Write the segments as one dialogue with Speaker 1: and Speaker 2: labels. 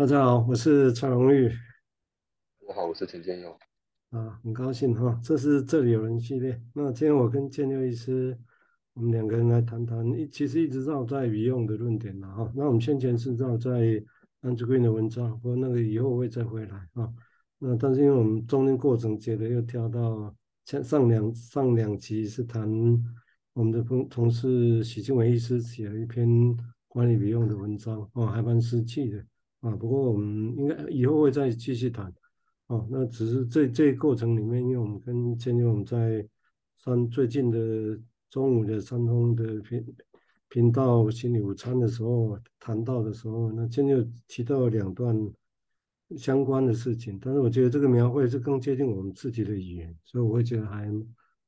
Speaker 1: 大家好，我是蔡荣玉。
Speaker 2: 大家好，我是陈建佑。
Speaker 1: 啊，很高兴哈，这是这里有人系列。那今天我跟建佑医师，我们两个人来谈谈，一其实一直绕在语用的论点了哈。那我们先前是绕在 Andrew Green 的文章，不过那个以后会再回来啊。那但是因为我们中间过程接着又跳到前上两上两集是谈我们的同同事许静文医师写了一篇关于语用的文章哦，还蛮实际的。啊，不过我们应该以后会再继续谈，哦，那只是这这过程里面，因为我们跟建佑我们在三最近的中午的三通的频频道心理午餐的时候谈到的时候，那建佑提到两段相关的事情，但是我觉得这个描绘是更接近我们自己的语言，所以我会觉得还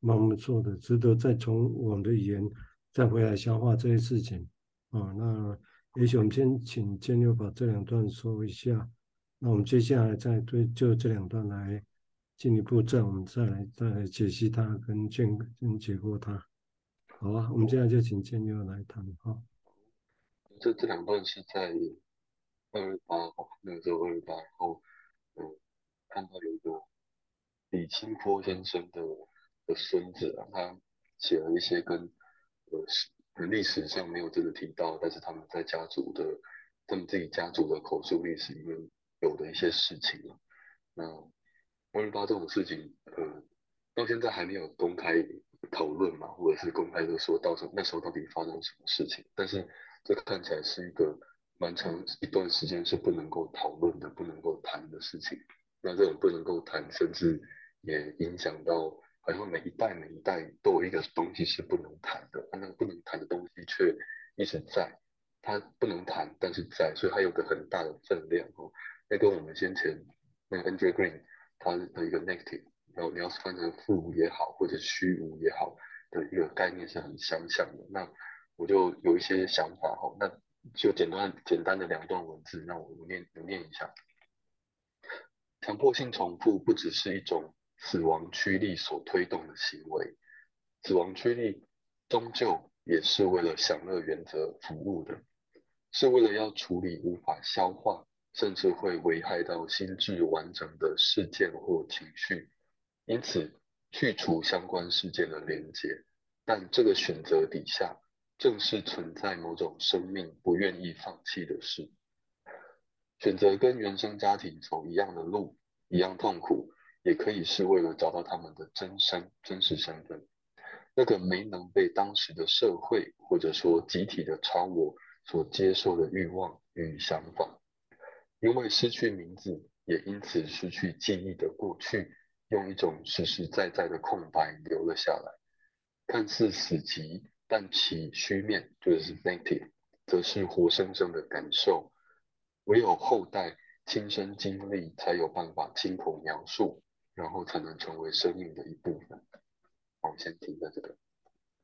Speaker 1: 蛮不错的，值得再从我们的语言再回来消化这些事情，啊，那。也许我们先请建佑把这两段说一下，那我们接下来再对就这两段来进一步，再我们再来再来解析它跟建跟解构它。好啊，我们现在就请建佑来谈哈。
Speaker 2: 这这两段是在二月八号，那个时候二月八，然后嗯，看到有一个李清波先生的的孙子啊，他写了一些跟呃历史上没有真的提到，但是他们在家族的，他们自己家族的口述历史里面有的一些事情了。那关于八这种事情，呃，到现在还没有公开讨论嘛，或者是公开的说到时候那时候到底发生什么事情？但是这看起来是一个蛮长一段时间是不能够讨论的、不能够谈的事情。那这种不能够谈，甚至也影响到。好像每一代每一代都有一个东西是不能谈的，但那个不能谈的东西却一直在，它不能谈，但是在，所以它有个很大的分量哦。那跟我们先前那个 Andrew Green 他的一个 negative，然后你要是翻成负也好，或者虚无也好的一个概念是很相像的。那我就有一些想法哈，那就简单简单的两段文字，那我念我念一下。强迫性重复不只是一种。死亡驱力所推动的行为，死亡驱力终究也是为了享乐原则服务的，是为了要处理无法消化，甚至会危害到心智完整的事件或情绪，因此去除相关事件的连结。但这个选择底下，正是存在某种生命不愿意放弃的事，选择跟原生家庭走一样的路，一样痛苦。也可以是为了找到他们的真身、真实身份，那个没能被当时的社会或者说集体的超我所接受的欲望与想法，因为失去名字，也因此失去记忆的过去，用一种实实在在的空白留了下来，看似死寂，但其虚面就是 negative，则是活生生的感受，唯有后代亲身经历，才有办法亲口描述。然后才能成为生命的一部分。我们先停在这个。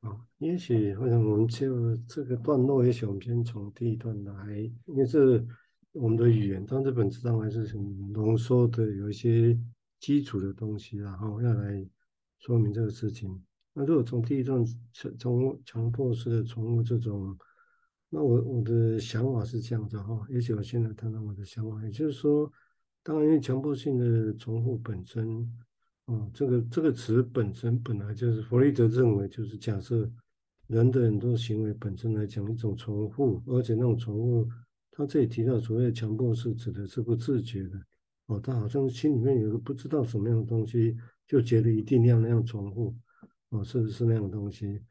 Speaker 1: 好，也许或者我们就这个段落，也许我们先从第一段来，因为是我们的语言，但这本质上还是很浓缩的，有一些基础的东西，然后要来说明这个事情。那如果从第一段从强迫式的从这种，那我我的想法是这样子哈，也许我现在谈谈我的想法，也就是说。当然，因为强迫性的重复本身，啊，这个这个词本身本来就是弗洛伊德认为，就是假设人的很多行为本身来讲一种重复，而且那种重复，他这里提到所谓的强迫是指的是不自觉的，哦，他好像心里面有个不知道什么样的东西，就觉得一定要那样重复，哦，是不是那样的东西？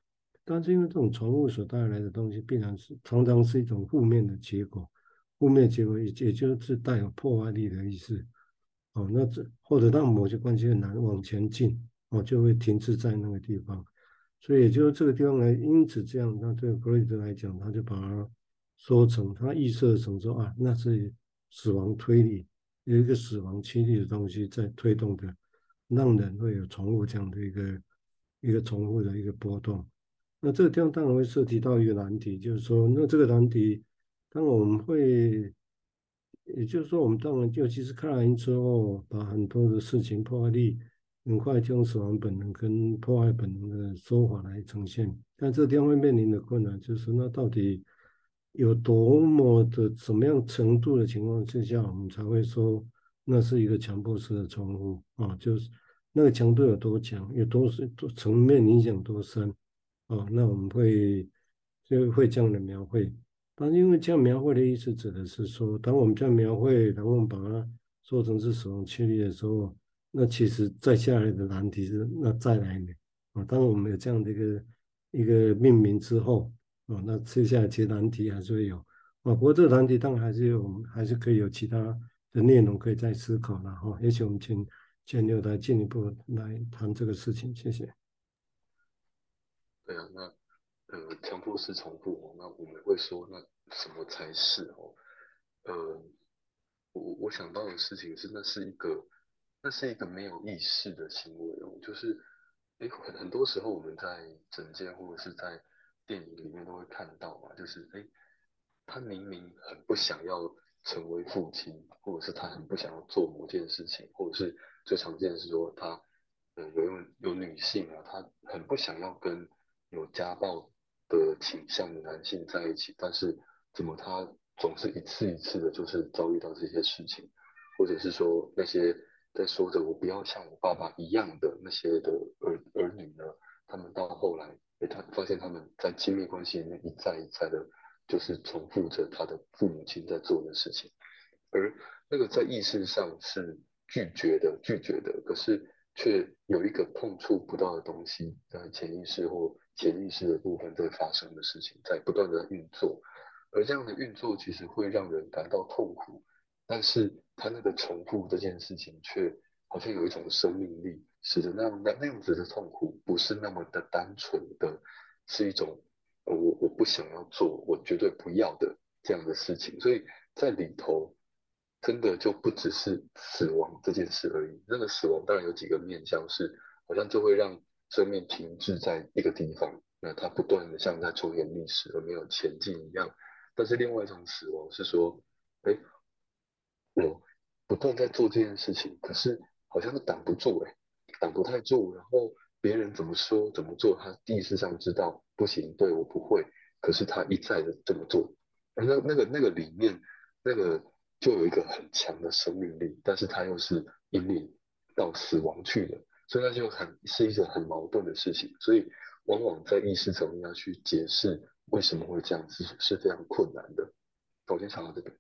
Speaker 1: 但是因为这种重复所带来的东西，必然是常常是一种负面的结果。负面结果也也就是带有破坏力的意思，哦，那这或者让某些关系很难往前进，哦，就会停滞在那个地方，所以也就是这个地方来，因此这样，那对弗洛伊德来讲，他就把它说成，他预设成说啊，那是死亡推理，有一个死亡驱力的东西在推动的，让人会有重复这样的一个一个重复的一个波动，那这个地方当然会涉及到一个难题，就是说，那这个难题。当然我们会，也就是说，我们当然，尤其是看完之后，把很多的事情破坏力很快就用死亡本能跟破坏本能的说法来呈现。但这个地方会面临的困难就是，那到底有多么的什么样程度的情况之下，我们才会说那是一个强迫式的重复啊，就是那个强度有多强，有多是多层面影响多深啊，那我们会就会这样的描绘。但因为这样描绘的意思指的是说，当我们这样描绘，然后我们把它做成是使用确立的时候，那其实再下来的难题是那再来呢啊，当我们有这样的一个一个命名之后。啊，那接下来其实难题还是会有，啊，不过这个难题当然还是有，还是可以有其他的内容可以再思考了哈。也许我们请千六来进一步来谈这个事情，谢谢。
Speaker 2: 对啊，那呃，强迫式重复哦，那我们会说，那什么才是哦？呃，我我想到的事情是，那是一个，那是一个没有意识的行为哦，就是，诶，很很多时候我们在整间或者是在电影里面都会看到嘛，就是哎，他明明很不想要成为父亲，或者是他很不想要做某件事情，或者是最常见的是说他，呃，有有有女性啊，她很不想要跟有家暴的倾向的男性在一起，但是怎么他总是一次一次的，就是遭遇到这些事情，或者是说那些在说着我不要像我爸爸一样的那些的儿儿女呢，他们到后来。他发现他们在亲密关系里面一再一再的，就是重复着他的父母亲在做的事情，而那个在意识上是拒绝的，拒绝的，可是却有一个碰触不到的东西在潜意识或潜意识的部分在发生的事情，在不断的运作，而这样的运作其实会让人感到痛苦，但是他那个重复这件事情却好像有一种生命力。使得那那那样子的痛苦不是那么的单纯的，是一种我我不想要做，我绝对不要的这样的事情。所以在里头，真的就不只是死亡这件事而已。那个死亡当然有几个面向，是好像就会让生命停滞在一个地方，那它不断的像在重演历史而没有前进一样。但是另外一种死亡是说，哎，我不断在做这件事情，可是好像是挡不住哎。挡不太住，然后别人怎么说怎么做，他意识上知道不行，对我不会，可是他一再的这么做，那那个那个里面那个就有一个很强的生命力，但是他又是引领到死亡去的，所以那就很是一种很矛盾的事情，所以往往在意识层面要去解释为什么会这样子是非常困难的。我先讲到这边。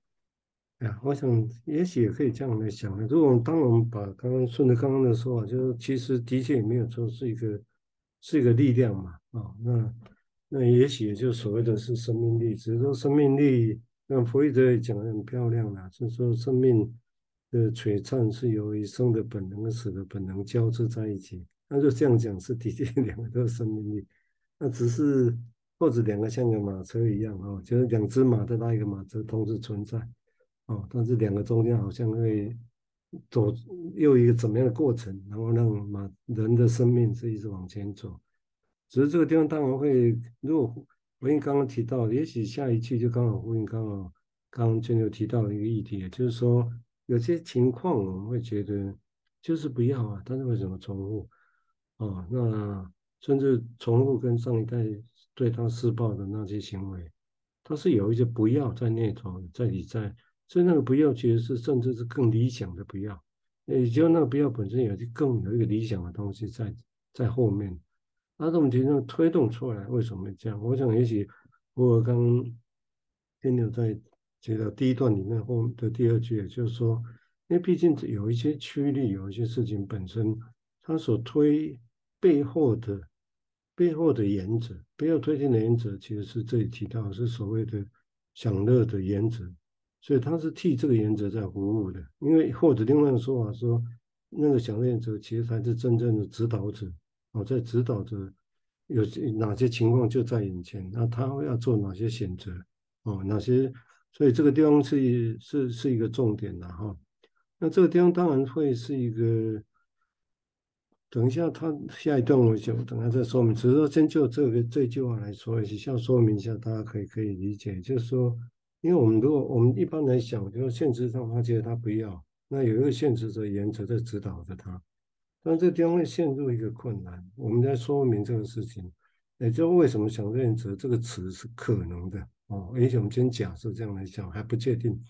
Speaker 1: 呀，我想也许也可以这样来想。如果当我们把刚刚顺着刚刚的说法，就是其实的确也没有说是一个是一个力量嘛，啊、哦，那那也许也就所谓的是生命力，只是说生命力，那弗洛伊德也讲得很漂亮啦，就是说生命的璀璨是由于生的本能和死的本能交织在一起。那就这样讲，是的确两个都是生命力，那只是或者两个像个马车一样啊、哦，就是两只马在拉一个马车同时存在。哦，但是两个中间好像会走又一个怎么样的过程，然后让马人的生命是一直往前走。只是这个地方当然会，如果回应刚刚提到，也许下一句就刚好呼应刚好刚刚就有提到的一个议题，就是说有些情况我们会觉得就是不要啊，但是为什么重复？哦，那甚至重复跟上一代对他施暴的那些行为，他是有一些不要在那头，在你在。所以那个不要，其实是甚至是更理想的不要，也就那个不要本身有一更有一个理想的东西在在后面。那这种情况推动出来，为什么这样？我想也许我刚天牛在提到第一段里面后的第二句，也就是说，因为毕竟有一些驱力，有一些事情本身它所推背后的背后的原则，背后推进的原则，其实是这里提到是所谓的享乐的原则。所以他是替这个原则在服务的，因为或者另外一个说法说，那个享乐原则其实才是真正的指导者哦，在指导着有哪些情况就在眼前，那他要做哪些选择哦，哪些，所以这个地方是是是一个重点的哈。那这个地方当然会是一个，等一下他下一段我就等下再说明，只是说先就这个这句话来说一下，说明一下，大家可以可以理解，就是说。因为我们如果我们一般来想，就是现实上他觉得他不要，那有一个现实的原则在指导着他，但这个地方会陷入一个困难。我们在说明这个事情，也就为什么想乐原则这个词是可能的哦，而且我们先假设这样来讲还不确定。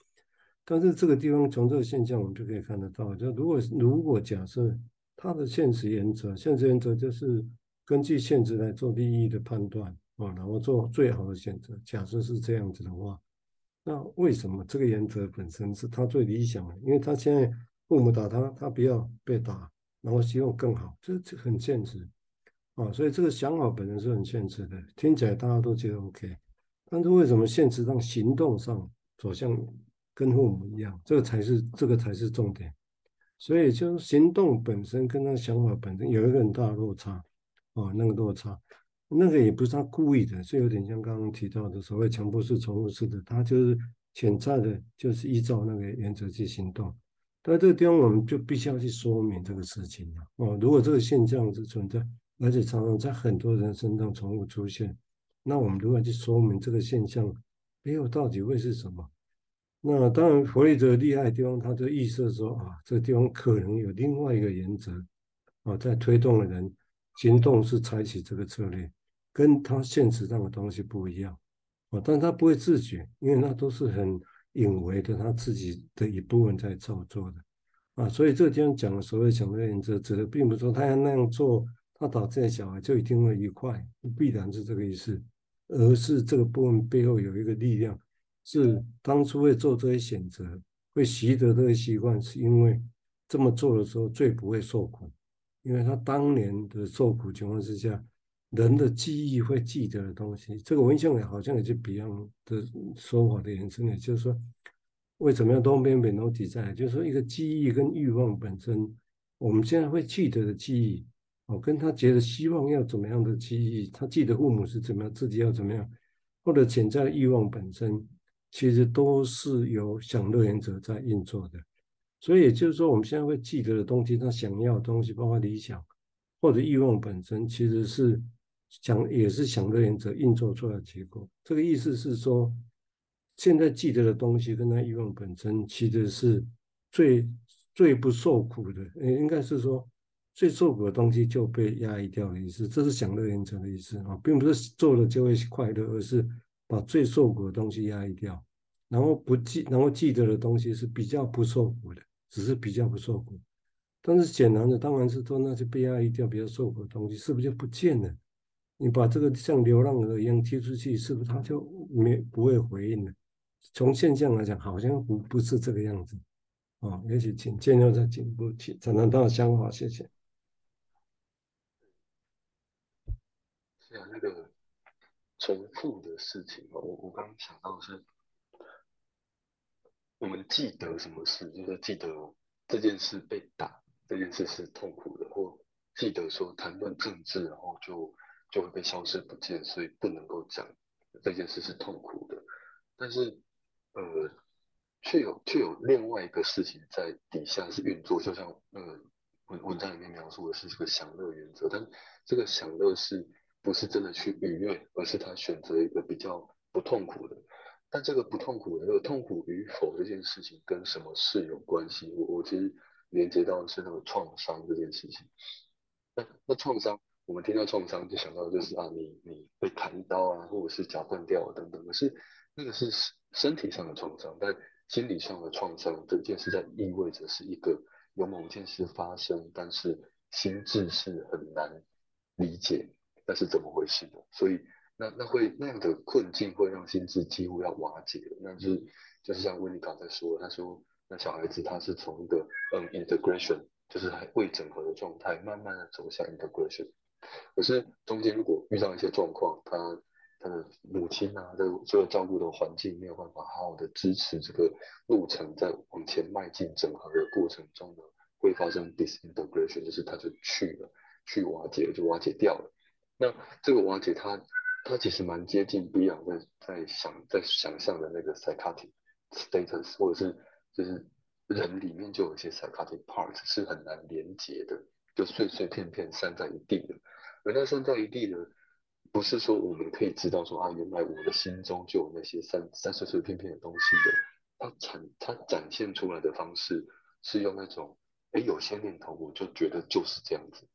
Speaker 1: 但是这个地方从这个现象我们就可以看得到，就如果如果假设它的现实原则，现实原则就是根据现实来做利益的判断啊，然后做最好的选择。假设是这样子的话，那为什么这个原则本身是他最理想的？因为他现在父母打他，他不要被打，然后希望更好，这这很现实啊。所以这个想法本身是很现实的，听起来大家都觉得 OK。但是为什么现实上行动上走向？跟父母一样，这个才是这个才是重点，所以就是行动本身跟他想法本身有一个很大的落差，哦，那个落差，那个也不是他故意的，是有点像刚刚提到的所谓强迫式、重复式的，他就是潜在的，就是依照那个原则去行动。但这个地方我们就必须要去说明这个事情了，哦，如果这个现象是存在，而且常常在很多人身上重复出现，那我们如何去说明这个现象背后到底会是什么？那当然，弗洛伊德厉害的地方，他就预设说啊，这个地方可能有另外一个原则啊，在推动的人行动是采取这个策略，跟他现实上的东西不一样。啊，但他不会自觉，因为那都是很隐微的，他自己的一部分在操作的。啊，所以这个地方讲的所谓想乐原则，指的并不是说他要那样做，他导这些小孩就一定会愉快，必然是这个意思，而是这个部分背后有一个力量。是当初会做这些选择，会习得这些习惯，是因为这么做的时候最不会受苦，因为他当年的受苦情况之下，人的记忆会记得的东西，这个文献里好像也是 Beyond 的说法的延伸，也就是说，为什么要东边美浓底在？就是说，一个记忆跟欲望本身，我们现在会记得的记忆，哦，跟他觉得希望要怎么样的记忆，他记得父母是怎么样，自己要怎么样，或者潜在的欲望本身。其实都是由享乐原则在运作的，所以也就是说，我们现在会记得的东西，他想要的东西，包括理想或者欲望本身，其实是想也是享乐原则运作出来的结果。这个意思是说，现在记得的东西跟他欲望本身，其实是最最不受苦的。应该是说，最受苦的东西就被压抑掉的意思。这是享乐原则的意思啊，并不是做了就会快乐，而是。把最受苦的东西压抑掉，然后不记，然后记得的东西是比较不受苦的，只是比较不受苦。但是显然的，当然是说那些被压抑掉、比较受苦的东西，是不是就不见了？你把这个像流浪鹅一样踢出去，是不是它就没不会回应了？从现象来讲，好像不不是这个样子。啊、哦，也许请建佑再进一步提，才能到想法，谢谢。
Speaker 2: 是啊，那个。重复的事情，我我刚刚想到的是，我们记得什么事，就是记得这件事被打，这件事是痛苦的，或记得说谈论政治，然后就就会被消失不见，所以不能够讲这件事是痛苦的。但是，呃，却有却有另外一个事情在底下是运作，就像那个文文章里面描述的是这个享乐原则，但这个享乐是。不是真的去愉悦，而是他选择一个比较不痛苦的。但这个不痛苦的，痛苦与否这件事情跟什么事有关系？我我其实连接到的是那个创伤这件事情。那那创伤，我们听到创伤就想到就是啊，你你被砍一刀啊，或者是脚断掉啊等等。可是那个是身体上的创伤，但心理上的创伤这件事在意味着是一个有某件事发生，但是心智是很难理解。那是怎么回事呢？所以那那会那样的困境会让心智几乎要瓦解。那就是就是像温妮刚才说，他说那小孩子他是从一个嗯 integration，就是还未整合的状态，慢慢的走向 integration。可是中间如果遇到一些状况，他他的母亲啊，这个所有照顾的环境没有办法好好的支持这个路程，在往前迈进整合的过程中呢，会发生 disintegration，就是他就去了，去瓦解了，就瓦解掉了。那这个瓦解它，它其实蛮接近 Bia 在在想在想象的那个 psychotic status，或者是就是人里面就有一些 psychotic parts 是很难连接的，就碎碎片片散在一地的。而那散在一地的，不是说我们可以知道说啊，原来我的心中就有那些散散碎碎片片的东西的。它展它展现出来的方式是用那种，哎，有些念头我就觉得就是这样子，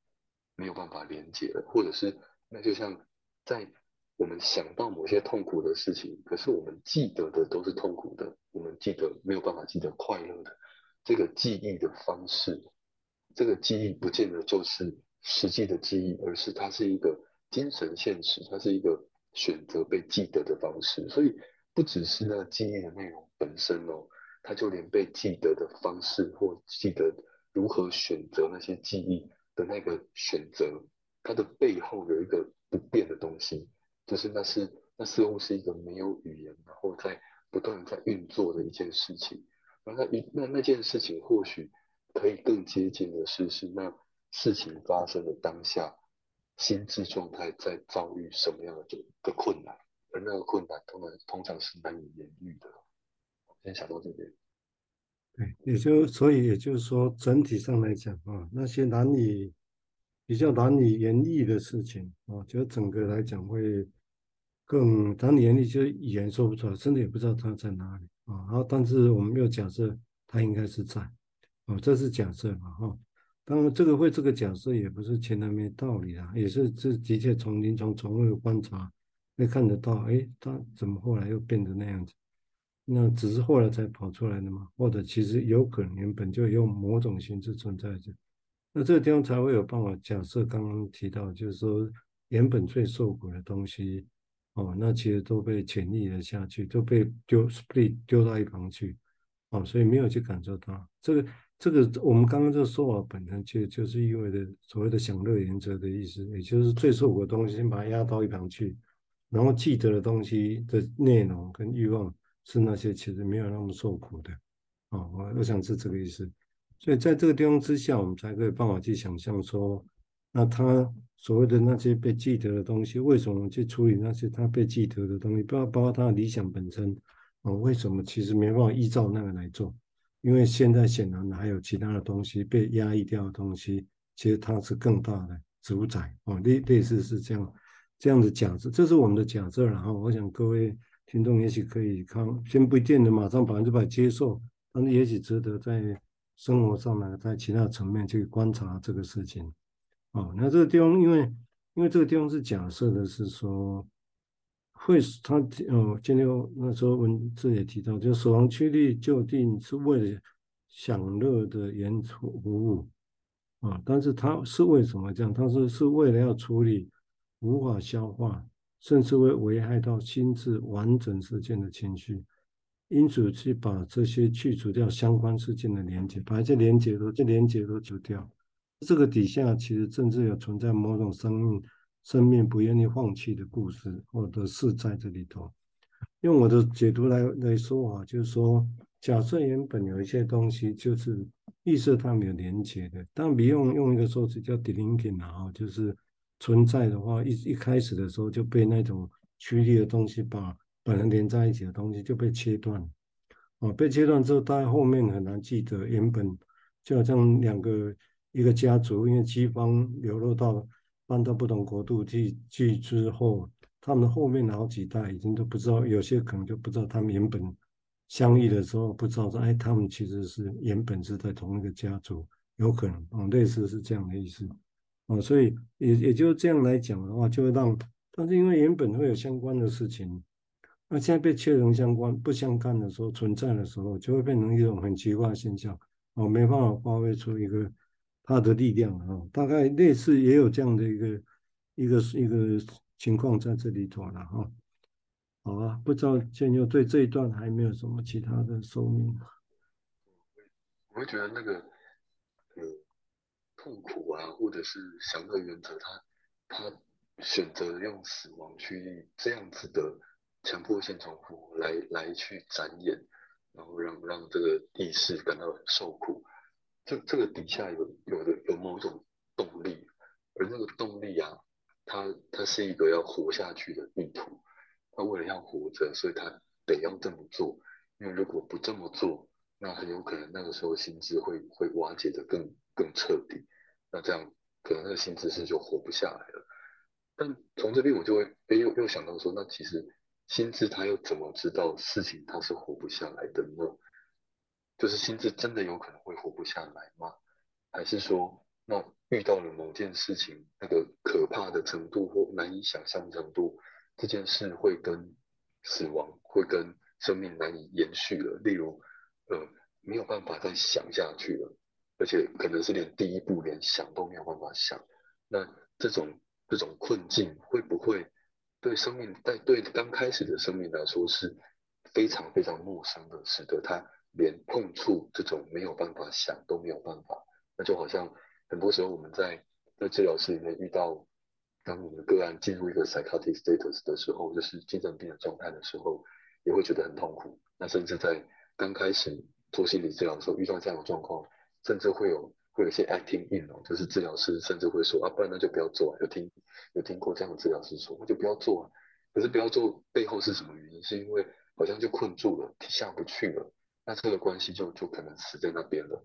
Speaker 2: 没有办法连接了，或者是。那就像在我们想到某些痛苦的事情，可是我们记得的都是痛苦的，我们记得没有办法记得快乐的这个记忆的方式，这个记忆不见得就是实际的记忆，而是它是一个精神现实，它是一个选择被记得的方式。所以不只是那个记忆的内容本身哦，它就连被记得的方式或记得如何选择那些记忆的那个选择，它的背后有一个不变的东西。就是那是那似乎是一个没有语言，然后在不断在运作的一件事情。而那那那件事情或许可以更接近的是，是那事情发生的当下，心智状态在遭遇什么样的一个困难，而那个困难通常通常是难以言喻的。先想到这边。
Speaker 1: 对，也就所以也就是说，整体上来讲啊，那些难以。比较难以言喻的事情啊，就整个来讲会更难以言喻，就语言说不出来，真的也不知道它在哪里啊。然后，但是我们又假设它应该是在，哦，这是假设嘛，哈。当然，这个会这个假设也不是全然没道理啊，也是这的确从临床从会观察会看得到，哎，它怎么后来又变得那样子？那只是后来才跑出来的嘛，或者其实有可能原本就有某种形式存在着。那这个地方才会有办法假设刚刚提到，就是说原本最受苦的东西，哦，那其实都被潜移了下去，都被丢被丢到一旁去，哦，所以没有去感受到这个这个我们刚刚这个说法本身就就是意味着所谓的享乐原则的意思，也就是最受苦的东西先把它压到一旁去，然后记得的东西的内容跟欲望是那些其实没有那么受苦的，哦，我我想是这个意思。所以在这个地方之下，我们才可以办法去想象说，那他所谓的那些被记得的东西，为什么去处理那些他被记得的东西？不要包括他的理想本身啊，为什么其实没办法依照那个来做？因为现在显然还有其他的东西被压抑掉的东西，其实它是更大的主宰哦，类类似是这样这样的假设，这是我们的假设。然后我想各位听众也许可以看，先不一定能马上百分之百接受，但是也许值得在。生活上呢，在其他层面去观察这个事情，哦，那这个地方，因为因为这个地方是假设的是说，会他哦，今天那时候文字也提到，就死亡趋利就定是为了享乐的原初服务啊，但是他是为什么这样？他是是为了要处理无法消化，甚至会危害到心智完整事件的情绪。因此，去把这些去除掉相关事件的连接，把这连接都、这连接都除掉。这个底下其实甚至有存在某种生命、生命不愿意放弃的故事或者是在这里头。用我的解读来来说啊，就是说，假设原本有一些东西就是意识它没有连接的，但比用用一个说辞叫 delinking 啊，就是存在的话，一一开始的时候就被那种趋利的东西把。本来连在一起的东西就被切断，哦，被切断之后，大家后面很难记得原本就好像两个一个家族，因为饥荒流落到搬到不同国度去去之后，他们后面好几代已经都不知道，有些可能就不知道他们原本相遇的时候不知道说，哎，他们其实是原本是在同一个家族，有可能啊，类似是这样的意思，啊，所以也也就这样来讲的话，就会让，但是因为原本会有相关的事情。那现在被切成相关不相干的时候，存在的时候，就会变成一种很奇怪的现象，哦，没办法发挥出一个它的力量啊。大概类似也有这样的一个一个一个情况在这里头了哈。好啊，不知道建佑对这一段还没有什么其他的说明？
Speaker 2: 我会觉得那个呃痛苦啊，或者是享乐原则，他他选择用死亡去这样子的。强迫性重复来来去展演，然后让让这个意识感到很受苦。这这个底下有有的有某种动力，而那个动力啊，它它是一个要活下去的意图。他为了要活着，所以他得要这么做。因为如果不这么做，那很有可能那个时候心智会会瓦解的更更彻底。那这样可能那个心智是就活不下来了。但从这边我就会哎又又想到说，那其实。心智他又怎么知道事情他是活不下来的呢？就是心智真的有可能会活不下来吗？还是说那遇到了某件事情，那个可怕的程度或难以想象程度，这件事会跟死亡，会跟生命难以延续了。例如，呃，没有办法再想下去了，而且可能是连第一步连想都没有办法想。那这种这种困境会不会对生命，在对刚开始的生命来说是非常非常陌生的，使得他连碰触这种没有办法想都没有办法。那就好像很多时候我们在在治疗室里面遇到，当我们的个案进入一个 psychotic status 的时候，就是精神病的状态的时候，也会觉得很痛苦。那甚至在刚开始做心理治疗的时候，遇到这样的状况，甚至会有。会有些 acting in 哦，就是治疗师甚至会说啊，不然那就不要做。啊有听有听过这样的治疗师说，那就不要做啊。可是不要做背后是什么原因？是因为好像就困住了，下不去了。那这个关系就就可能死在那边了。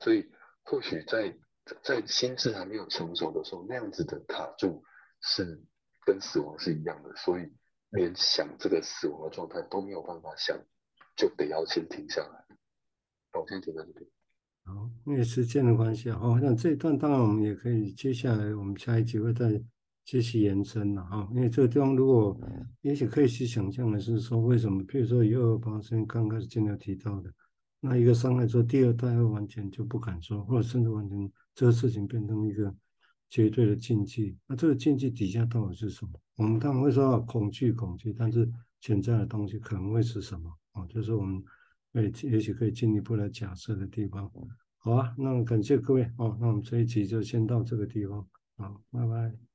Speaker 2: 所以或许在在心智还没有成熟的时候，那样子的卡住是跟死亡是一样的。所以连想这个死亡的状态都没有办法想，就得要先停下来。好，我先停在这边。
Speaker 1: 好，因为时间的关系啊，好，那这一段当然我们也可以，接下来我们下一集会再继续延伸了哈。因为这个地方如果也许可以去想象的是说，为什么？比如说以二二八先刚开始今天提到的，那一个伤害之后，第二代会完全就不敢说，或者甚至完全这个事情变成一个绝对的禁忌。那这个禁忌底下到底是什么？我们当然会说恐惧，恐惧，但是潜在的东西可能会是什么？啊，就是我们。哎，也许可以进一步来假设的地方，好啊，那感谢各位哦，那我们这一集就先到这个地方，好，拜拜。